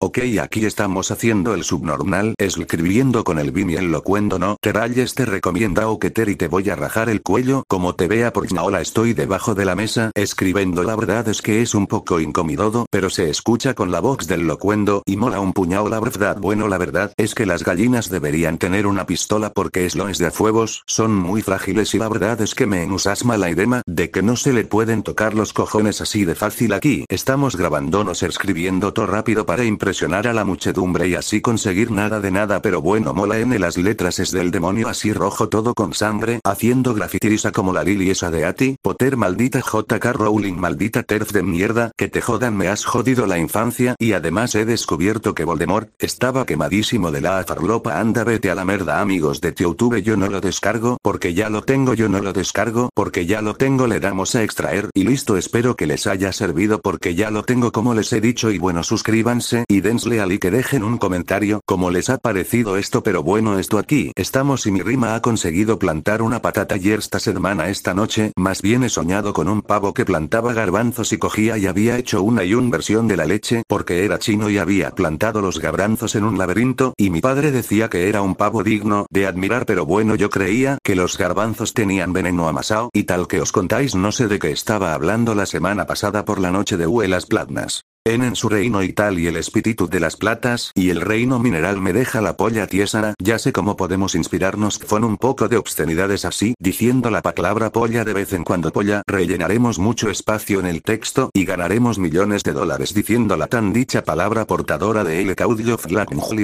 Ok aquí estamos haciendo el subnormal escribiendo con el bim el locuendo no te rayes te recomienda o que y te voy a rajar el cuello como te vea por hola estoy debajo de la mesa escribiendo. La verdad es que es un poco incómodo pero se escucha con la voz del locuendo y mola un puñado la verdad. Bueno la verdad es que las gallinas deberían tener una pistola porque es lo es de fuegos son muy frágiles y la verdad es que me enusasma la idea de que no se le pueden tocar los cojones así de fácil aquí. Estamos grabándonos escribiendo todo rápido para impresionar impresionar a la muchedumbre y así conseguir nada de nada pero bueno mola n las letras es del demonio así rojo todo con sangre haciendo grafitirisa como la Lily esa de Ati. Potter maldita JK Rowling maldita terf de mierda que te jodan me has jodido la infancia. Y además he descubierto que Voldemort estaba quemadísimo de la farlopa. Anda vete a la merda amigos de Youtube yo no lo descargo porque ya lo tengo yo no lo descargo porque ya lo tengo le damos a extraer y listo espero que les haya servido porque ya lo tengo como les he dicho y bueno suscríbanse y densle al y que dejen un comentario como les ha parecido esto pero bueno esto aquí estamos y mi rima ha conseguido plantar una patata y esta semana esta noche más bien he soñado con un pavo que plantaba garbanzos y cogía y había hecho una y un versión de la leche porque era chino y había plantado los garbanzos en un laberinto y mi padre decía que era un pavo digno de admirar pero bueno yo creía que los garbanzos tenían veneno amasado y tal que os contáis no sé de qué estaba hablando la semana pasada por la noche de Huelas Platnas en su reino y tal y el espíritu de las platas y el reino mineral me deja la polla tiesa, ya sé cómo podemos inspirarnos. Con un poco de obscenidades así, diciendo la palabra polla de vez en cuando polla, rellenaremos mucho espacio en el texto y ganaremos millones de dólares diciendo la tan dicha palabra portadora de El Caudillo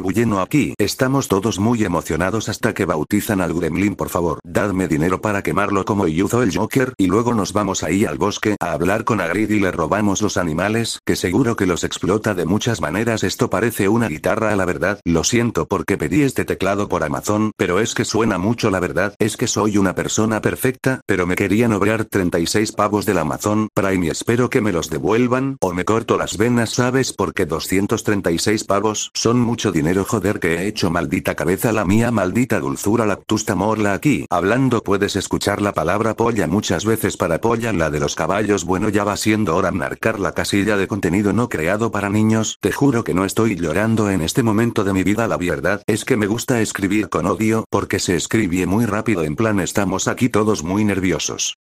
Bulleno aquí, estamos todos muy emocionados hasta que bautizan al gremlin por favor, dadme dinero para quemarlo como hizo el Joker y luego nos vamos ahí al bosque a hablar con Agrid y le robamos los animales, que seguro que los explota de muchas maneras. Esto parece una guitarra a la verdad. Lo siento porque pedí este teclado por Amazon, pero es que suena mucho la verdad. Es que soy una persona perfecta, pero me querían obrar 36 pavos del Amazon Prime y espero que me los devuelvan, o me corto las venas, ¿sabes? Porque 236 pavos son mucho dinero, joder, que he hecho maldita cabeza la mía, maldita dulzura, la tusta morla aquí. Hablando puedes escuchar la palabra polla muchas veces para polla la de los caballos. Bueno, ya va siendo hora marcar la casilla de contenido no creado para niños, te juro que no estoy llorando en este momento de mi vida. La verdad es que me gusta escribir con odio, porque se escribe muy rápido. En plan estamos aquí todos muy nerviosos.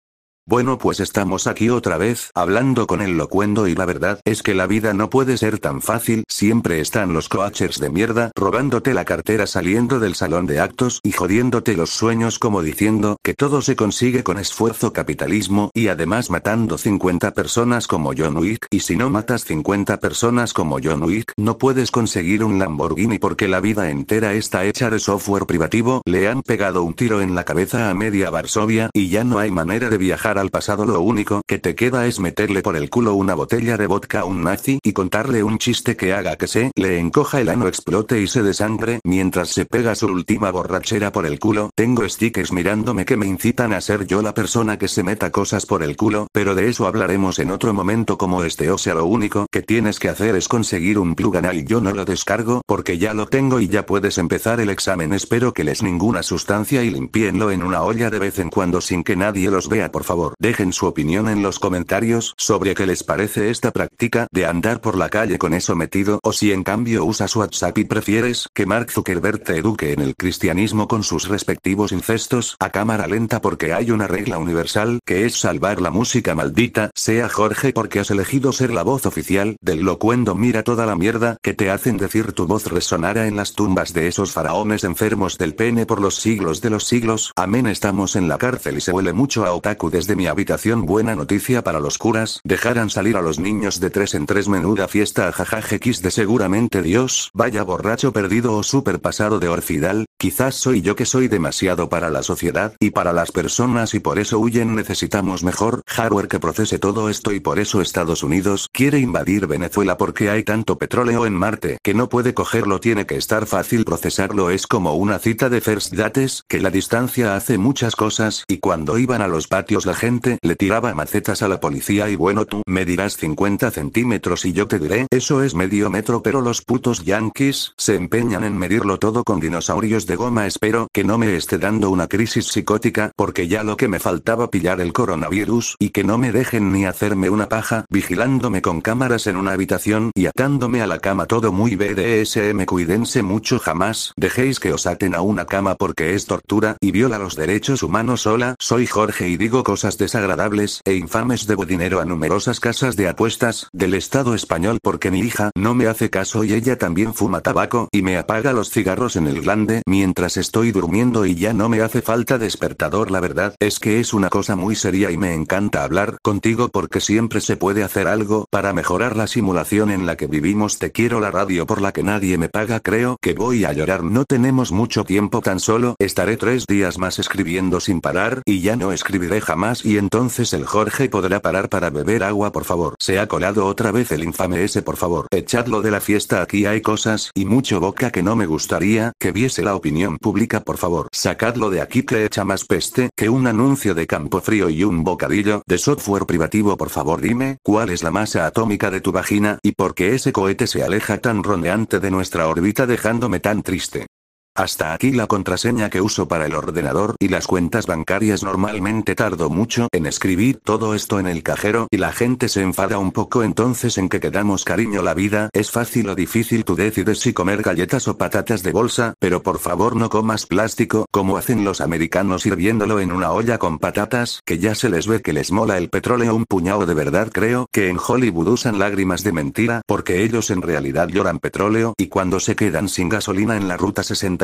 Bueno pues estamos aquí otra vez, hablando con el locuendo y la verdad es que la vida no puede ser tan fácil, siempre están los coachers de mierda, robándote la cartera saliendo del salón de actos y jodiéndote los sueños como diciendo que todo se consigue con esfuerzo capitalismo y además matando 50 personas como John Wick y si no matas 50 personas como John Wick no puedes conseguir un Lamborghini porque la vida entera está hecha de software privativo, le han pegado un tiro en la cabeza a media Varsovia y ya no hay manera de viajar al pasado lo único que te queda es meterle por el culo una botella de vodka a un nazi y contarle un chiste que haga que se le encoja el ano explote y se desangre mientras se pega su última borrachera por el culo. Tengo stickers mirándome que me incitan a ser yo la persona que se meta cosas por el culo, pero de eso hablaremos en otro momento como este. O sea lo único que tienes que hacer es conseguir un plug anal. Yo no lo descargo porque ya lo tengo y ya puedes empezar el examen. Espero que les ninguna sustancia y limpienlo en una olla de vez en cuando sin que nadie los vea por favor dejen su opinión en los comentarios sobre qué les parece esta práctica de andar por la calle con eso metido o si en cambio usas WhatsApp y prefieres que Mark Zuckerberg te eduque en el cristianismo con sus respectivos incestos a cámara lenta porque hay una regla universal que es salvar la música maldita, sea Jorge porque has elegido ser la voz oficial del locuendo mira toda la mierda que te hacen decir tu voz resonara en las tumbas de esos faraones enfermos del pene por los siglos de los siglos, amén estamos en la cárcel y se huele mucho a otaku desde mi habitación buena noticia para los curas, dejarán salir a los niños de tres en tres menuda fiesta a de seguramente Dios, vaya borracho perdido o super pasado de orfidal, quizás soy yo que soy demasiado para la sociedad y para las personas y por eso huyen necesitamos mejor hardware que procese todo esto y por eso Estados Unidos quiere invadir Venezuela porque hay tanto petróleo en Marte que no puede cogerlo tiene que estar fácil procesarlo es como una cita de first dates que la distancia hace muchas cosas y cuando iban a los patios la gente le tiraba macetas a la policía y bueno tú me dirás 50 centímetros y yo te diré eso es medio metro pero los putos yankees se empeñan en medirlo todo con dinosaurios de goma. Espero que no me esté dando una crisis psicótica porque ya lo que me faltaba pillar el coronavirus y que no me dejen ni hacerme una paja vigilándome con cámaras en una habitación y atándome a la cama todo muy BDSM cuídense mucho jamás dejéis que os aten a una cama porque es tortura y viola los derechos humanos. Hola soy Jorge y digo cosas desagradables e infames debo dinero a numerosas casas de apuestas del Estado español porque mi hija no me hace caso y ella también fuma tabaco y me apaga los cigarros en el glande mientras estoy durmiendo y ya no me hace falta despertador. La verdad es que es una cosa muy seria y me encanta hablar contigo porque siempre se puede hacer algo para mejorar la simulación en la que vivimos. Te quiero la radio por la que nadie me paga creo que voy a llorar. No tenemos mucho tiempo tan solo estaré tres días más escribiendo sin parar y ya no escribiré jamás y entonces el Jorge podrá parar para beber agua por favor. Se ha colado otra vez el infame ese por favor. Echadlo de la fiesta aquí hay cosas y mucho boca que no me gustaría que viese la opinión pública por favor. Sacadlo de aquí que echa más peste que un anuncio de campo frío y un bocadillo de software privativo por favor. Dime cuál es la masa atómica de tu vagina y por qué ese cohete se aleja tan rondeante de nuestra órbita dejándome tan triste hasta aquí la contraseña que uso para el ordenador y las cuentas bancarias normalmente tardo mucho en escribir todo esto en el cajero y la gente se enfada un poco entonces en que quedamos cariño la vida. Es fácil o difícil tú decides si comer galletas o patatas de bolsa pero por favor no comas plástico como hacen los americanos hirviéndolo en una olla con patatas que ya se les ve que les mola el petróleo un puñado de verdad. Creo que en Hollywood usan lágrimas de mentira porque ellos en realidad lloran petróleo y cuando se quedan sin gasolina en la ruta 60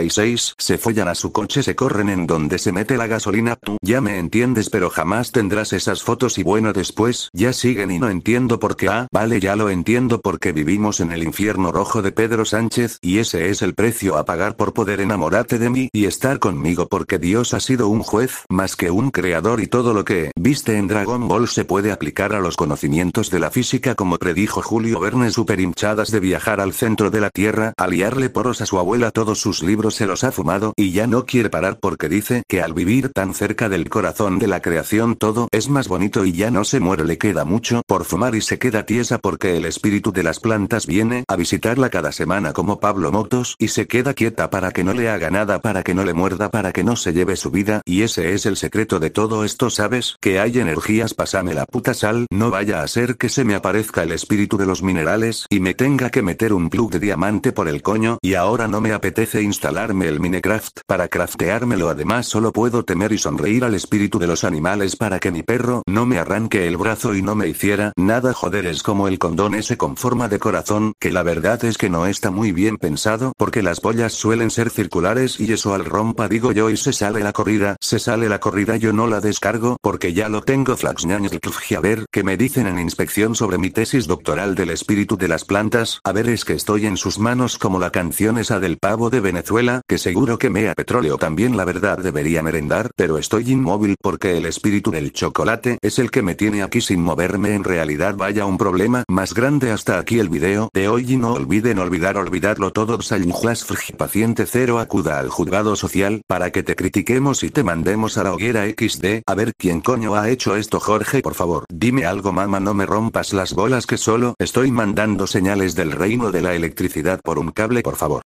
se follan a su coche, se corren en donde se mete la gasolina. Tú ya me entiendes, pero jamás tendrás esas fotos y bueno, después ya siguen y no entiendo por qué. Ah, vale, ya lo entiendo porque vivimos en el infierno rojo de Pedro Sánchez y ese es el precio a pagar por poder enamorarte de mí y estar conmigo porque Dios ha sido un juez más que un creador y todo lo que viste en Dragon Ball se puede aplicar a los conocimientos de la física como predijo Julio Verne super hinchadas de viajar al centro de la Tierra, aliarle poros a su abuela todos sus libros se los ha fumado y ya no quiere parar porque dice que al vivir tan cerca del corazón de la creación todo es más bonito y ya no se muere le queda mucho por fumar y se queda tiesa porque el espíritu de las plantas viene a visitarla cada semana como Pablo Motos y se queda quieta para que no le haga nada para que no le muerda para que no se lleve su vida y ese es el secreto de todo esto sabes que hay energías pásame la puta sal no vaya a ser que se me aparezca el espíritu de los minerales y me tenga que meter un plug de diamante por el coño y ahora no me apetece instalar el Minecraft. Para crafteármelo además solo puedo temer y sonreír al espíritu de los animales para que mi perro no me arranque el brazo y no me hiciera nada. Joder es como el condón ese con forma de corazón que la verdad es que no está muy bien pensado porque las pollas suelen ser circulares y eso al rompa digo yo y se sale la corrida, se sale la corrida yo no la descargo porque ya lo tengo. Flaxñaños a ver qué me dicen en inspección sobre mi tesis doctoral del espíritu de las plantas, a ver es que estoy en sus manos como la canción esa del pavo de Venezuela que seguro que mea petróleo también la verdad debería merendar, pero estoy inmóvil porque el espíritu del chocolate es el que me tiene aquí sin moverme en realidad. Vaya un problema más grande hasta aquí el video de hoy y no olviden olvidar olvidarlo todo. Frgi paciente cero acuda al juzgado social para que te critiquemos y te mandemos a la hoguera XD a ver quién coño ha hecho esto Jorge por favor. Dime algo mamá no me rompas las bolas que solo estoy mandando señales del reino de la electricidad por un cable por favor